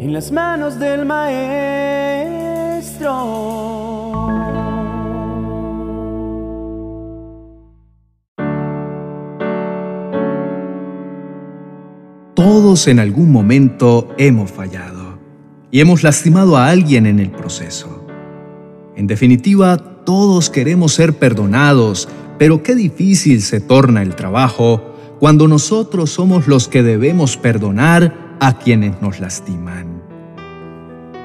en las manos del Maestro. Todos en algún momento hemos fallado y hemos lastimado a alguien en el proceso. En definitiva, todos queremos ser perdonados, pero qué difícil se torna el trabajo cuando nosotros somos los que debemos perdonar a quienes nos lastiman.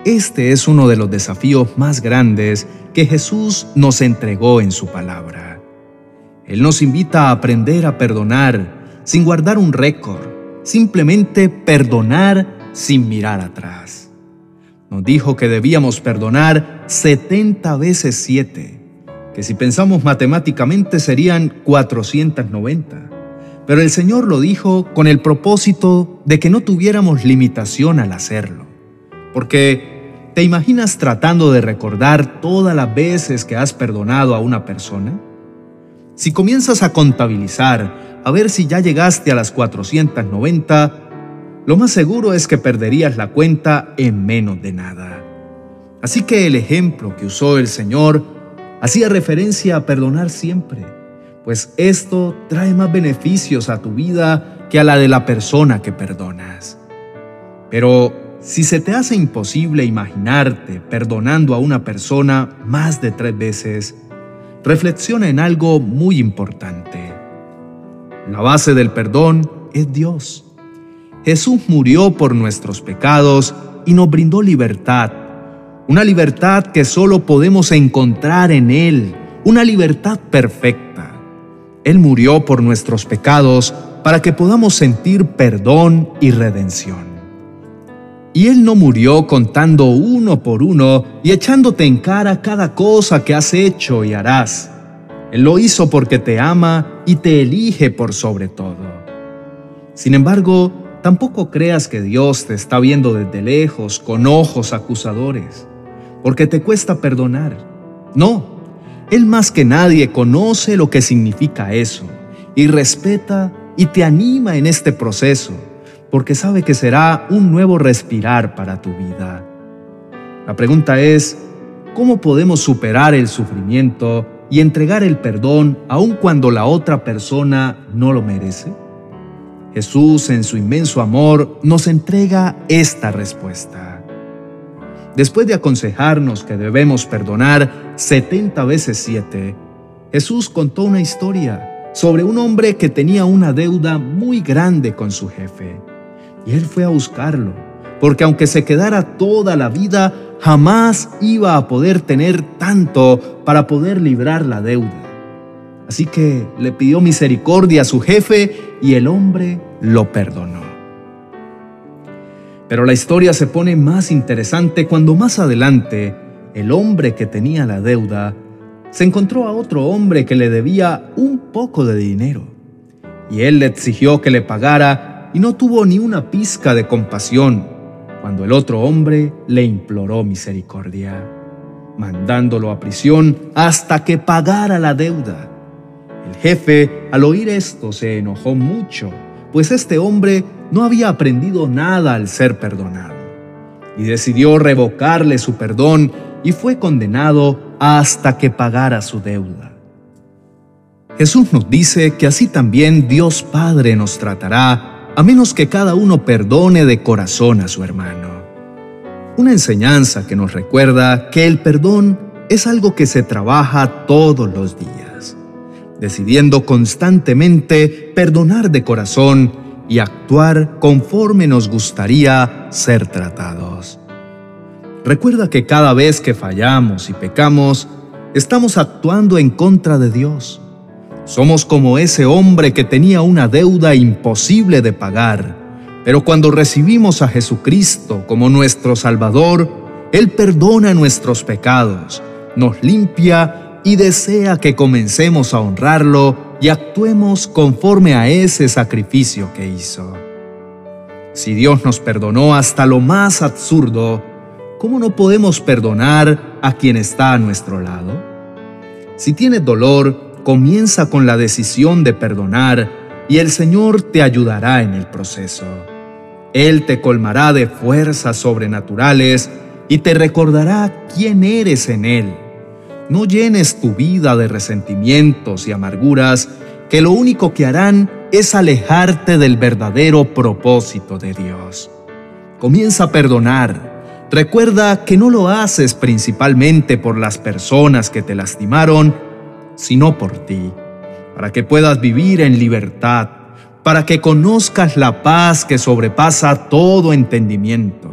Este es uno de los desafíos más grandes que Jesús nos entregó en su palabra. Él nos invita a aprender a perdonar sin guardar un récord, simplemente perdonar sin mirar atrás. Nos dijo que debíamos perdonar 70 veces 7, que si pensamos matemáticamente serían 490. Pero el Señor lo dijo con el propósito de que no tuviéramos limitación al hacerlo. Porque, ¿te imaginas tratando de recordar todas las veces que has perdonado a una persona? Si comienzas a contabilizar, a ver si ya llegaste a las 490, lo más seguro es que perderías la cuenta en menos de nada. Así que el ejemplo que usó el Señor hacía referencia a perdonar siempre pues esto trae más beneficios a tu vida que a la de la persona que perdonas. Pero si se te hace imposible imaginarte perdonando a una persona más de tres veces, reflexiona en algo muy importante. La base del perdón es Dios. Jesús murió por nuestros pecados y nos brindó libertad, una libertad que solo podemos encontrar en Él, una libertad perfecta. Él murió por nuestros pecados para que podamos sentir perdón y redención. Y Él no murió contando uno por uno y echándote en cara cada cosa que has hecho y harás. Él lo hizo porque te ama y te elige por sobre todo. Sin embargo, tampoco creas que Dios te está viendo desde lejos con ojos acusadores, porque te cuesta perdonar. No, él más que nadie conoce lo que significa eso y respeta y te anima en este proceso porque sabe que será un nuevo respirar para tu vida. La pregunta es, ¿cómo podemos superar el sufrimiento y entregar el perdón aun cuando la otra persona no lo merece? Jesús en su inmenso amor nos entrega esta respuesta. Después de aconsejarnos que debemos perdonar 70 veces 7, Jesús contó una historia sobre un hombre que tenía una deuda muy grande con su jefe. Y él fue a buscarlo, porque aunque se quedara toda la vida, jamás iba a poder tener tanto para poder librar la deuda. Así que le pidió misericordia a su jefe y el hombre lo perdonó. Pero la historia se pone más interesante cuando más adelante el hombre que tenía la deuda se encontró a otro hombre que le debía un poco de dinero. Y él le exigió que le pagara y no tuvo ni una pizca de compasión cuando el otro hombre le imploró misericordia, mandándolo a prisión hasta que pagara la deuda. El jefe, al oír esto, se enojó mucho, pues este hombre no había aprendido nada al ser perdonado y decidió revocarle su perdón y fue condenado hasta que pagara su deuda. Jesús nos dice que así también Dios Padre nos tratará a menos que cada uno perdone de corazón a su hermano. Una enseñanza que nos recuerda que el perdón es algo que se trabaja todos los días, decidiendo constantemente perdonar de corazón y actuar conforme nos gustaría ser tratados. Recuerda que cada vez que fallamos y pecamos, estamos actuando en contra de Dios. Somos como ese hombre que tenía una deuda imposible de pagar, pero cuando recibimos a Jesucristo como nuestro Salvador, Él perdona nuestros pecados, nos limpia y desea que comencemos a honrarlo y actuemos conforme a ese sacrificio que hizo. Si Dios nos perdonó hasta lo más absurdo, ¿cómo no podemos perdonar a quien está a nuestro lado? Si tienes dolor, comienza con la decisión de perdonar y el Señor te ayudará en el proceso. Él te colmará de fuerzas sobrenaturales y te recordará quién eres en Él. No llenes tu vida de resentimientos y amarguras que lo único que harán es alejarte del verdadero propósito de Dios. Comienza a perdonar. Recuerda que no lo haces principalmente por las personas que te lastimaron, sino por ti, para que puedas vivir en libertad, para que conozcas la paz que sobrepasa todo entendimiento,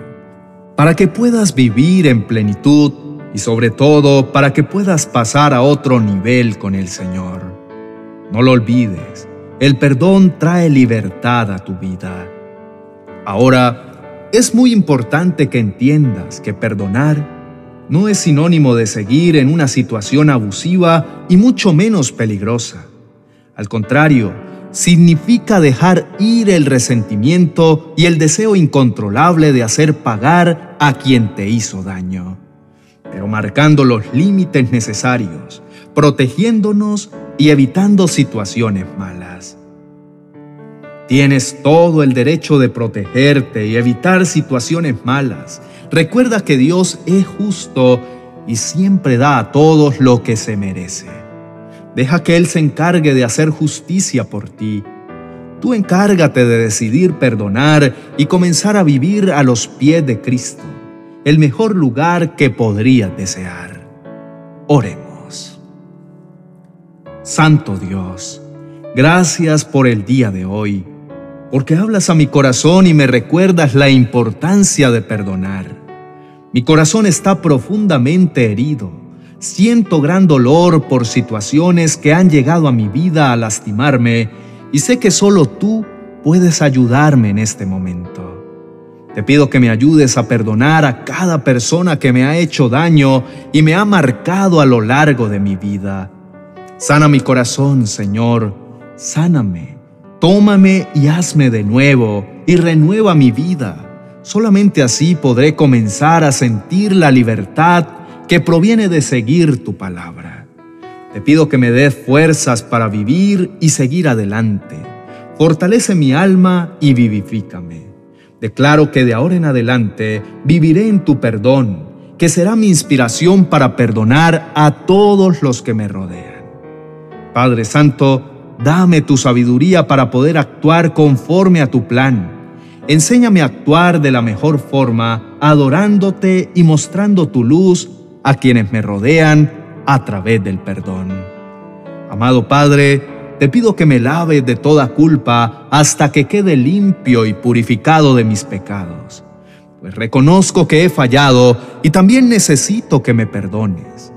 para que puedas vivir en plenitud y sobre todo para que puedas pasar a otro nivel con el Señor. No lo olvides, el perdón trae libertad a tu vida. Ahora, es muy importante que entiendas que perdonar no es sinónimo de seguir en una situación abusiva y mucho menos peligrosa. Al contrario, significa dejar ir el resentimiento y el deseo incontrolable de hacer pagar a quien te hizo daño pero marcando los límites necesarios, protegiéndonos y evitando situaciones malas. Tienes todo el derecho de protegerte y evitar situaciones malas. Recuerda que Dios es justo y siempre da a todos lo que se merece. Deja que Él se encargue de hacer justicia por ti. Tú encárgate de decidir perdonar y comenzar a vivir a los pies de Cristo el mejor lugar que podría desear. Oremos. Santo Dios, gracias por el día de hoy, porque hablas a mi corazón y me recuerdas la importancia de perdonar. Mi corazón está profundamente herido. Siento gran dolor por situaciones que han llegado a mi vida a lastimarme y sé que solo tú puedes ayudarme en este momento. Te pido que me ayudes a perdonar a cada persona que me ha hecho daño y me ha marcado a lo largo de mi vida. Sana mi corazón, Señor, sáname. Tómame y hazme de nuevo y renueva mi vida. Solamente así podré comenzar a sentir la libertad que proviene de seguir tu palabra. Te pido que me des fuerzas para vivir y seguir adelante. Fortalece mi alma y vivifícame. Declaro que de ahora en adelante viviré en tu perdón, que será mi inspiración para perdonar a todos los que me rodean. Padre Santo, dame tu sabiduría para poder actuar conforme a tu plan. Enséñame a actuar de la mejor forma, adorándote y mostrando tu luz a quienes me rodean a través del perdón. Amado Padre, te pido que me laves de toda culpa hasta que quede limpio y purificado de mis pecados, pues reconozco que he fallado y también necesito que me perdones.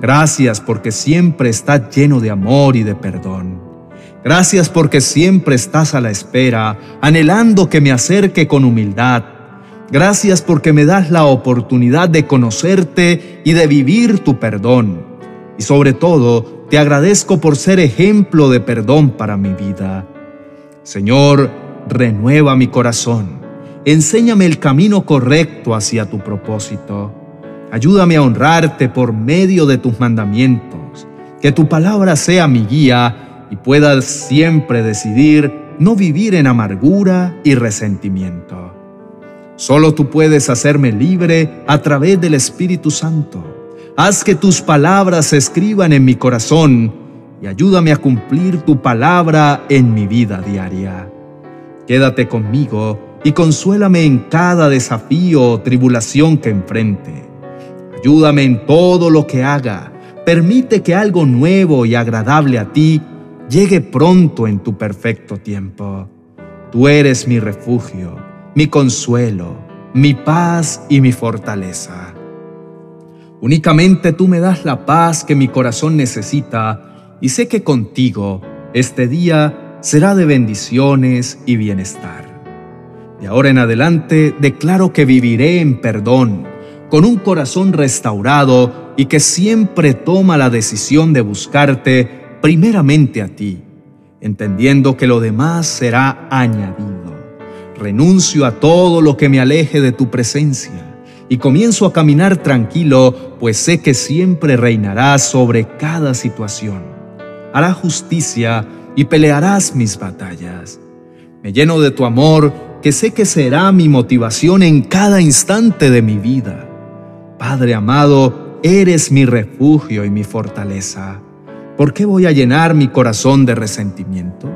Gracias porque siempre estás lleno de amor y de perdón. Gracias porque siempre estás a la espera, anhelando que me acerque con humildad. Gracias porque me das la oportunidad de conocerte y de vivir tu perdón. Y sobre todo, te agradezco por ser ejemplo de perdón para mi vida. Señor, renueva mi corazón. Enséñame el camino correcto hacia tu propósito. Ayúdame a honrarte por medio de tus mandamientos. Que tu palabra sea mi guía y pueda siempre decidir no vivir en amargura y resentimiento. Solo tú puedes hacerme libre a través del Espíritu Santo. Haz que tus palabras se escriban en mi corazón y ayúdame a cumplir tu palabra en mi vida diaria. Quédate conmigo y consuélame en cada desafío o tribulación que enfrente. Ayúdame en todo lo que haga. Permite que algo nuevo y agradable a ti llegue pronto en tu perfecto tiempo. Tú eres mi refugio, mi consuelo, mi paz y mi fortaleza. Únicamente tú me das la paz que mi corazón necesita y sé que contigo este día será de bendiciones y bienestar. De ahora en adelante declaro que viviré en perdón, con un corazón restaurado y que siempre toma la decisión de buscarte primeramente a ti, entendiendo que lo demás será añadido. Renuncio a todo lo que me aleje de tu presencia y comienzo a caminar tranquilo, pues sé que siempre reinarás sobre cada situación. Hará justicia y pelearás mis batallas. Me lleno de tu amor que sé que será mi motivación en cada instante de mi vida. Padre amado, eres mi refugio y mi fortaleza. ¿Por qué voy a llenar mi corazón de resentimiento?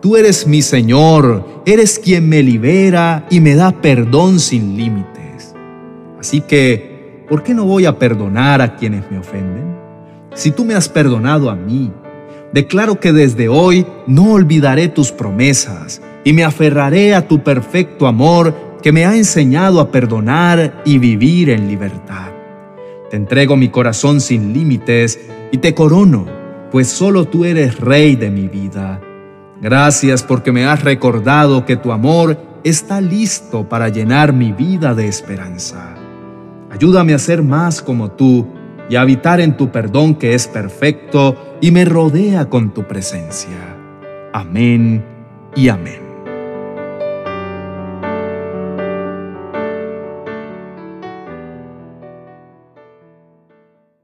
Tú eres mi Señor, eres quien me libera y me da perdón sin límites. Así que, ¿por qué no voy a perdonar a quienes me ofenden? Si tú me has perdonado a mí, declaro que desde hoy no olvidaré tus promesas y me aferraré a tu perfecto amor que me ha enseñado a perdonar y vivir en libertad. Te entrego mi corazón sin límites y te corono pues solo tú eres Rey de mi vida. Gracias porque me has recordado que tu amor está listo para llenar mi vida de esperanza. Ayúdame a ser más como tú y a habitar en tu perdón que es perfecto y me rodea con tu presencia. Amén y amén.